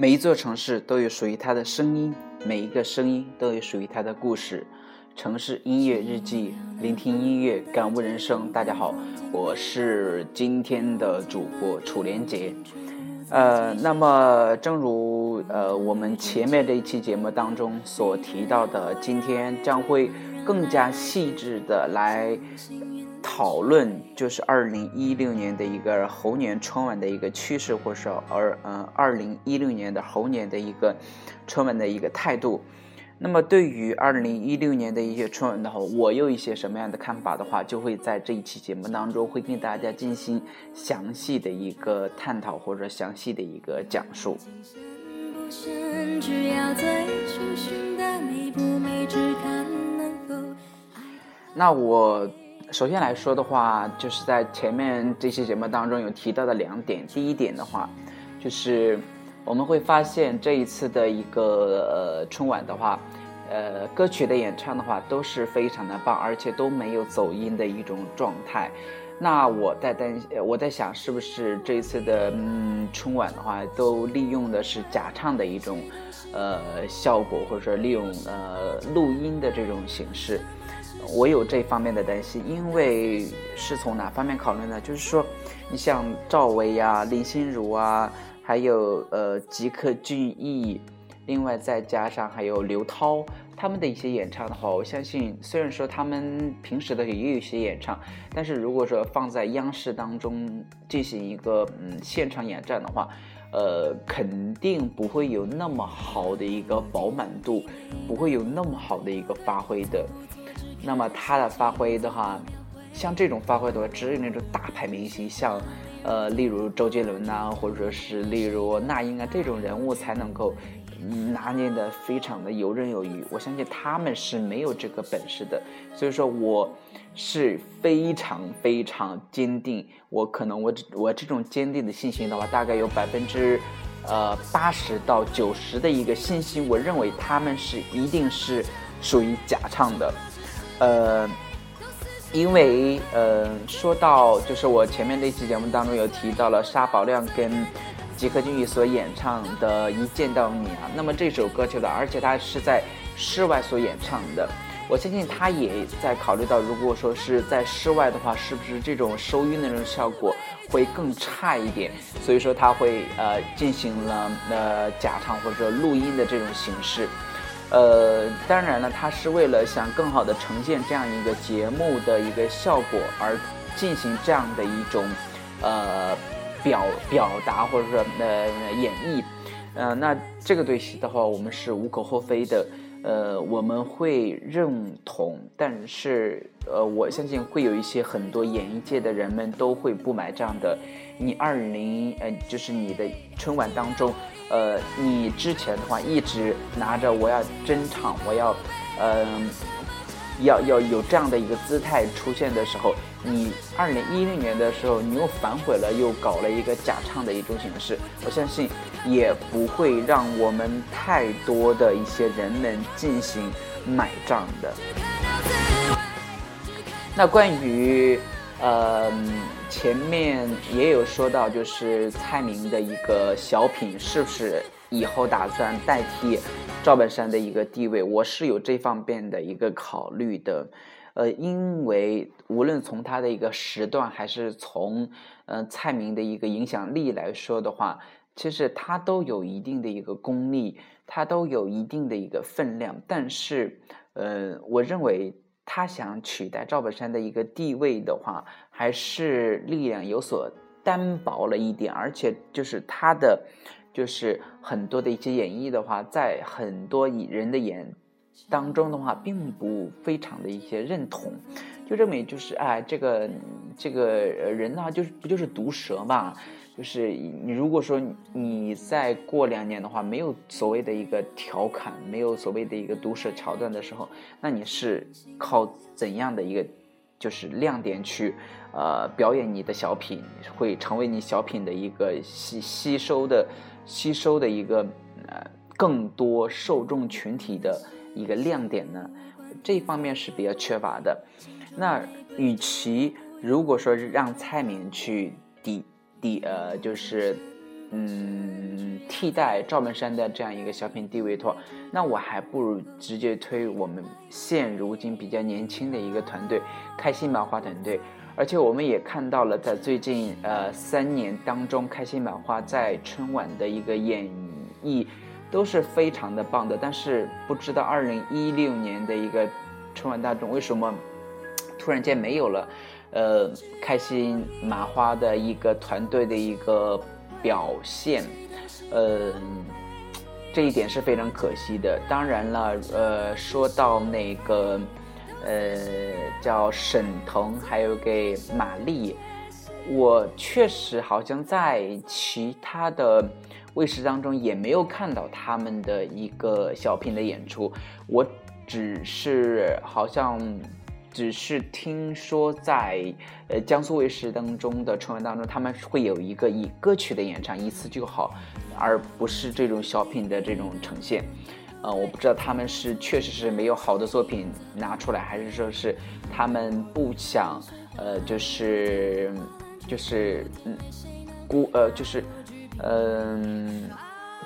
每一座城市都有属于它的声音，每一个声音都有属于它的故事。城市音乐日记，聆听音乐，感悟人生。大家好，我是今天的主播楚连杰。呃，那么正如呃我们前面这一期节目当中所提到的，今天将会更加细致的来。讨论就是二零一六年的一个猴年春晚的一个趋势，或者说二嗯二零一六年的猴年的一个春晚的一个态度。那么对于二零一六年的一些春晚的话，我有一些什么样的看法的话，就会在这一期节目当中会跟大家进行详细的一个探讨或者详细的一个讲述。那我。首先来说的话，就是在前面这期节目当中有提到的两点。第一点的话，就是我们会发现这一次的一个呃春晚的话，呃歌曲的演唱的话都是非常的棒，而且都没有走音的一种状态。那我在担我在想，是不是这一次的嗯春晚的话，都利用的是假唱的一种呃效果，或者说利用呃录音的这种形式？我有这方面的担心，因为是从哪方面考虑呢？就是说，你像赵薇呀、林心如啊，还有呃吉克隽逸，另外再加上还有刘涛，他们的一些演唱的话，我相信，虽然说他们平时的也有一些演唱，但是如果说放在央视当中进行一个嗯现场演唱的话，呃，肯定不会有那么好的一个饱满度，不会有那么好的一个发挥的。那么他的发挥的话，像这种发挥的话，只有那种大牌明星，像，呃，例如周杰伦呐，或者说是例如那英啊这种人物才能够拿捏的非常的游刃有余。我相信他们是没有这个本事的，所以说我是非常非常坚定，我可能我我这种坚定的信心的话，大概有百分之呃八十到九十的一个信心，我认为他们是一定是属于假唱的。呃，因为呃，说到就是我前面那期节目当中有提到了沙宝亮跟吉克隽逸所演唱的《一见到你》啊，那么这首歌曲的，而且他是在室外所演唱的，我相信他也在考虑到，如果说是在室外的话，是不是这种收音的那种效果会更差一点？所以说他会呃进行了呃假唱或者录音的这种形式。呃，当然了，他是为了想更好的呈现这样一个节目的一个效果而进行这样的一种呃表表达或者说呃演绎，呃，那这个对戏的话，我们是无可厚非的，呃，我们会认同，但是呃，我相信会有一些很多演艺界的人们都会不买账的。你二零呃，就是你的春晚当中。呃，你之前的话一直拿着我要真唱，我要，嗯，要要有这样的一个姿态出现的时候，你二零一零年的时候，你又反悔了，又搞了一个假唱的一种形式，我相信也不会让我们太多的一些人们进行买账的。那关于。呃，前面也有说到，就是蔡明的一个小品，是不是以后打算代替赵本山的一个地位？我是有这方面的一个考虑的。呃，因为无论从他的一个时段，还是从呃蔡明的一个影响力来说的话，其实他都有一定的一个功力，他都有一定的一个分量。但是，呃，我认为。他想取代赵本山的一个地位的话，还是力量有所单薄了一点，而且就是他的就是很多的一些演绎的话，在很多人的眼当中的话，并不非常的一些认同，就认为就是哎，这个这个人呢，就是不就是毒舌嘛？就是你如果说你再过两年的话，没有所谓的一个调侃，没有所谓的一个毒舌桥段的时候，那你是靠怎样的一个就是亮点去呃表演你的小品，会成为你小品的一个吸吸收的吸收的一个呃更多受众群体的一个亮点呢？这方面是比较缺乏的。那与其如果说让蔡明去抵。抵呃就是，嗯，替代赵本山的这样一个小品地位托，那我还不如直接推我们现如今比较年轻的一个团队——开心麻花团队。而且我们也看到了，在最近呃三年当中，开心麻花在春晚的一个演绎都是非常的棒的。但是不知道二零一六年的一个春晚当中为什么突然间没有了。呃，开心麻花的一个团队的一个表现，呃，这一点是非常可惜的。当然了，呃，说到那个，呃，叫沈腾，还有给马丽，我确实好像在其他的卫视当中也没有看到他们的一个小品的演出，我只是好像。只是听说在呃江苏卫视当中的春晚当中，他们会有一个以歌曲的演唱一次就好，而不是这种小品的这种呈现。呃，我不知道他们是确实是没有好的作品拿出来，还是说是他们不想呃就是就是嗯孤呃就是嗯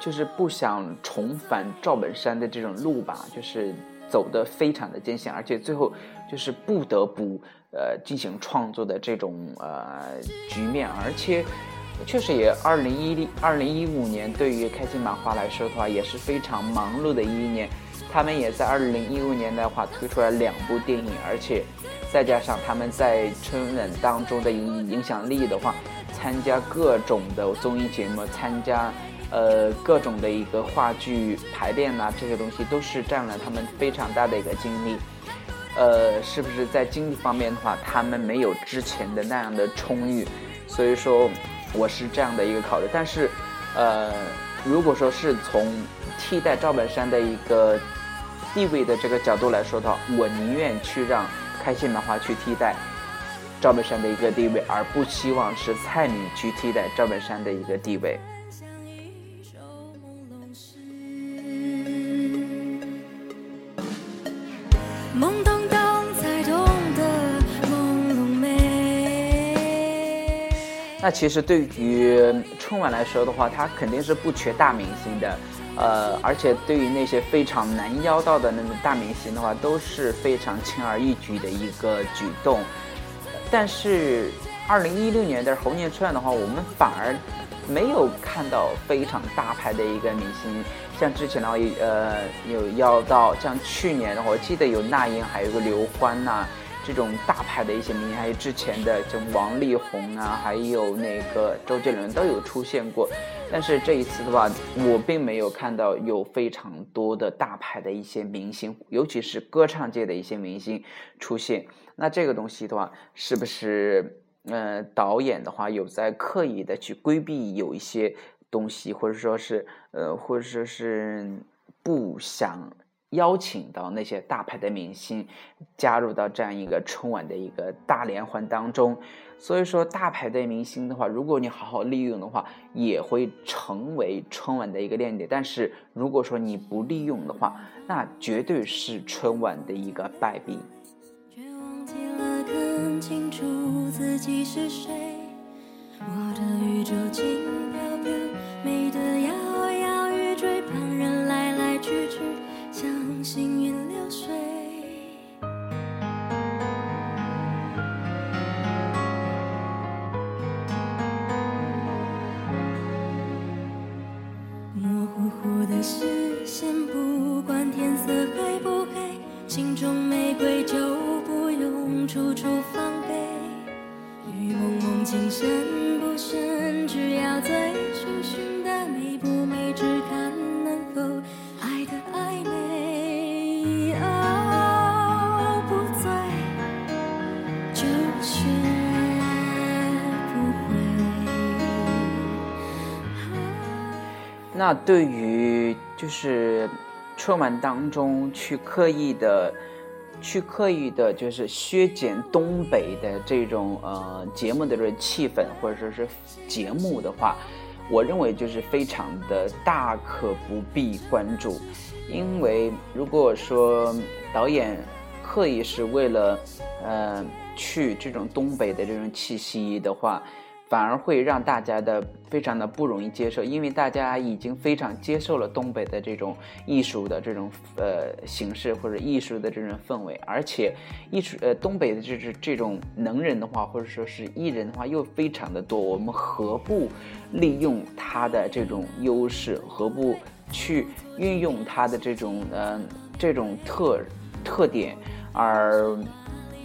就是不想重返赵本山的这种路吧，就是走的非常的艰险，而且最后。就是不得不呃进行创作的这种呃局面，而且确实也二零一二零一五年对于开心麻花来说的话也是非常忙碌的一年，他们也在二零一五年的话推出了两部电影，而且再加上他们在春晚当中的影影响力的话，参加各种的综艺节目，参加呃各种的一个话剧排练呐，这些东西都是占了他们非常大的一个精力。呃，是不是在经济方面的话，他们没有之前的那样的充裕，所以说我是这样的一个考虑。但是，呃，如果说是从替代赵本山的一个地位的这个角度来说的话，我宁愿去让开心麻花去替代赵本山的一个地位，而不希望是蔡明去替代赵本山的一个地位。那其实对于春晚来说的话，它肯定是不缺大明星的，呃，而且对于那些非常难邀到的那种大明星的话，都是非常轻而易举的一个举动。但是，二零一六年的猴年春晚的话，我们反而没有看到非常大牌的一个明星，像之前的话，呃，有邀到，像去年的话，我记得有那英，还有个刘欢呐。这种大牌的一些明星，还有之前的像王力宏啊，还有那个周杰伦都有出现过，但是这一次的话，我并没有看到有非常多的大牌的一些明星，尤其是歌唱界的一些明星出现。那这个东西的话，是不是呃导演的话有在刻意的去规避有一些东西，或者说是呃或者说是不想？邀请到那些大牌的明星加入到这样一个春晚的一个大联欢当中，所以说大牌的明星的话，如果你好好利用的话，也会成为春晚的一个亮点。但是如果说你不利用的话，那绝对是春晚的一个败笔。我的宇宙轻飘飘，心中玫瑰就不用处处防备，雨蒙蒙情深不深，只要醉醺醺的美不美，只看能否爱的暧昧。不醉就学不会。那对于就是。春晚当中去刻意的。去刻意的，就是削减东北的这种呃节目的这种气氛，或者说是节目的话，我认为就是非常的大可不必关注，因为如果说导演刻意是为了呃去这种东北的这种气息的话。反而会让大家的非常的不容易接受，因为大家已经非常接受了东北的这种艺术的这种呃形式或者艺术的这种氛围，而且艺术呃东北的这是这种能人的话，或者说是艺人的话又非常的多，我们何不利用他的这种优势，何不去运用他的这种嗯这种特特点而。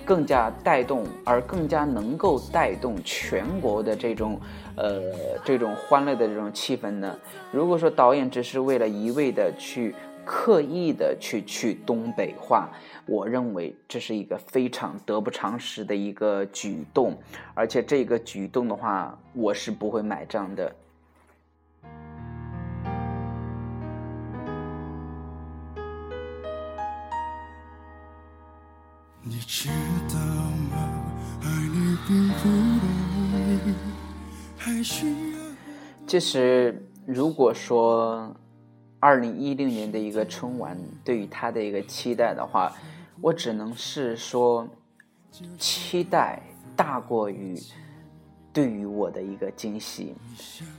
更加带动，而更加能够带动全国的这种，呃，这种欢乐的这种气氛呢？如果说导演只是为了一味的去刻意的去去东北话，我认为这是一个非常得不偿失的一个举动，而且这个举动的话，我是不会买账的。知道吗？其实，如果说二零一六年的一个春晚对于他的一个期待的话，我只能是说，期待大过于对于我的一个惊喜。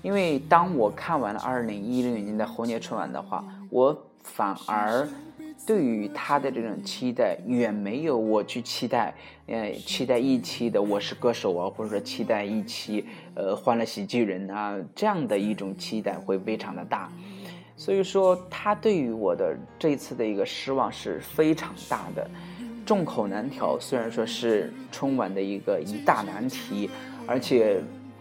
因为当我看完了二零一六年的猴年春晚的话，我反而。对于他的这种期待，远没有我去期待，呃，期待一期的《我是歌手》啊，或者说期待一期，呃，《欢乐喜剧人》啊，这样的一种期待会非常的大。所以说，他对于我的这次的一个失望是非常大的，众口难调。虽然说是春晚的一个一大难题，而且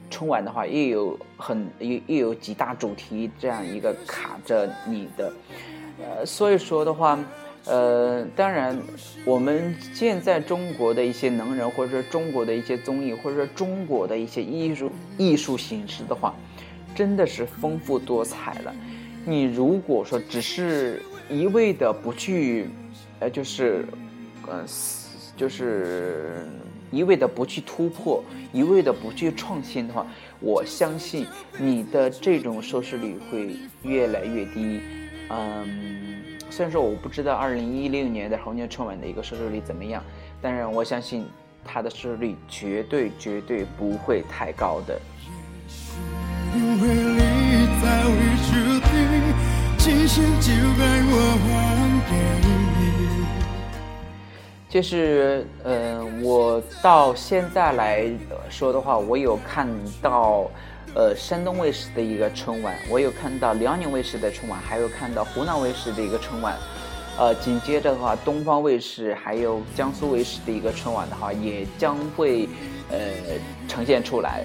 春晚的话也有很也也有几大主题这样一个卡着你的。呃，所以说的话，呃，当然，我们现在中国的一些能人，或者说中国的一些综艺，或者说中国的一些艺术艺术形式的话，真的是丰富多彩了。你如果说只是一味的不去，呃，就是，呃，就是一味的不去突破，一味的不去创新的话，我相信你的这种收视率会越来越低。嗯，虽然说我不知道二零一六年的猴年春晚的一个收视率怎么样，但是我相信它的收视率绝对绝对不会太高的。就是，呃，我到现在来说的话，我有看到。呃，山东卫视的一个春晚，我有看到辽宁卫视的春晚，还有看到湖南卫视的一个春晚。呃，紧接着的话，东方卫视还有江苏卫视的一个春晚的话，也将会呃呈现出来。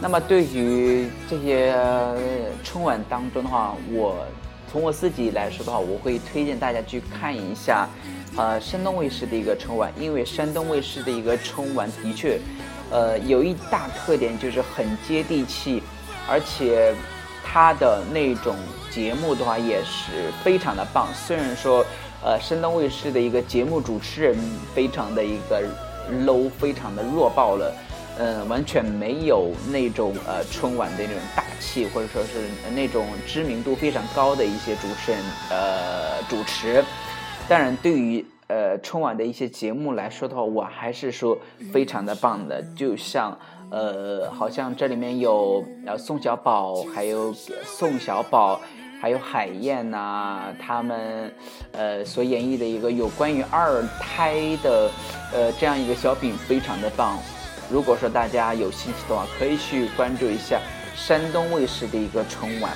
那么对于这些春晚当中的话，我从我自己来说的话，我会推荐大家去看一下，呃，山东卫视的一个春晚，因为山东卫视的一个春晚的确。呃，有一大特点就是很接地气，而且它的那种节目的话也是非常的棒。虽然说，呃，山东卫视的一个节目主持人非常的一个 low，非常的弱爆了，嗯，完全没有那种呃春晚的那种大气，或者说是那种知名度非常高的一些主持人呃主持。当然，对于呃，春晚的一些节目来说的话，我还是说非常的棒的。就像呃，好像这里面有呃宋小宝，还有宋小宝，还有海燕呐，他们呃所演绎的一个有关于二胎的呃这样一个小品，非常的棒。如果说大家有兴趣的话，可以去关注一下山东卫视的一个春晚。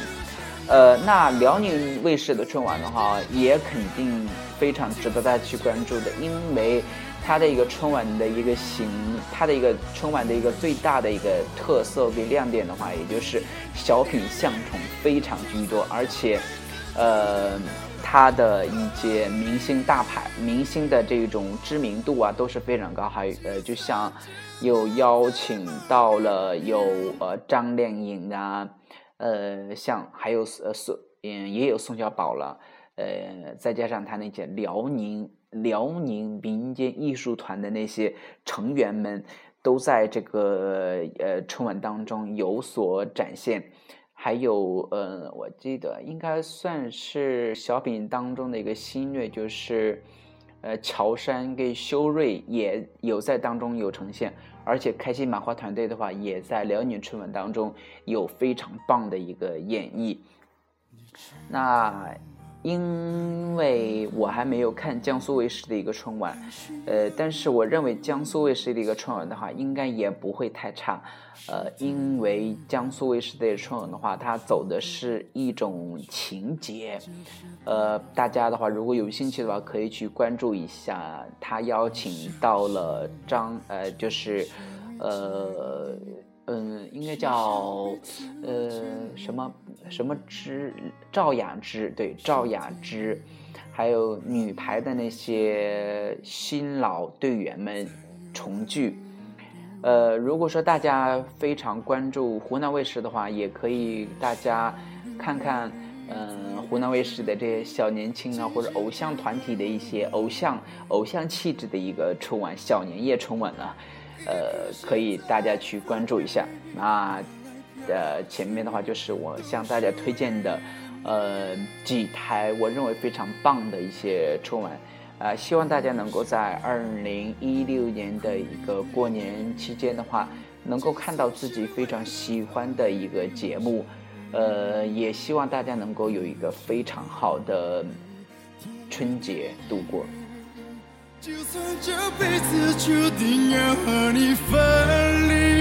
呃，那辽宁卫视的春晚的话，也肯定非常值得大家去关注的，因为它的一个春晚的一个形，它的一个春晚的一个最大的一个特色跟亮点的话，也就是小品相声非常居多，而且，呃，它的一些明星大牌明星的这种知名度啊都是非常高，还呃，就像有邀请到了有呃张靓颖啊。呃，像还有呃宋嗯，也有宋小宝了，呃，再加上他那些辽宁辽宁民间艺术团的那些成员们，都在这个呃春晚当中有所展现。还有，呃，我记得应该算是小品当中的一个新锐，就是，呃，乔杉跟修睿也有在当中有呈现，而且开心麻花团队的话，也在辽宁春晚当中有非常棒的一个演绎。那。因为我还没有看江苏卫视的一个春晚，呃，但是我认为江苏卫视的一个春晚的话，应该也不会太差，呃，因为江苏卫视的春晚的话，它走的是一种情节，呃，大家的话如果有兴趣的话，可以去关注一下，他邀请到了张，呃，就是，呃。嗯，应该叫呃什么什么之赵雅芝，对赵雅芝，还有女排的那些新老队员们重聚。呃，如果说大家非常关注湖南卫视的话，也可以大家看看，嗯，湖南卫视的这些小年轻啊，或者偶像团体的一些偶像偶像气质的一个春晚小年夜春晚啊。呃，可以大家去关注一下。那，呃，前面的话就是我向大家推荐的，呃，几台我认为非常棒的一些春晚。啊，希望大家能够在二零一六年的一个过年期间的话，能够看到自己非常喜欢的一个节目。呃，也希望大家能够有一个非常好的春节度过。就算这辈子注定要和你分离。